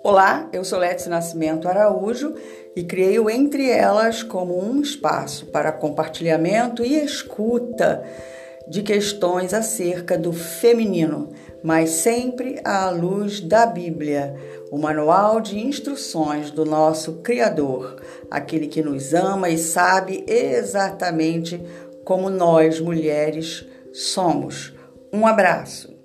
Olá, eu sou Letícia Nascimento Araújo e criei o Entre Elas como um espaço para compartilhamento e escuta de questões acerca do feminino, mas sempre à luz da Bíblia, o manual de instruções do nosso Criador, aquele que nos ama e sabe exatamente como nós mulheres somos. Um abraço.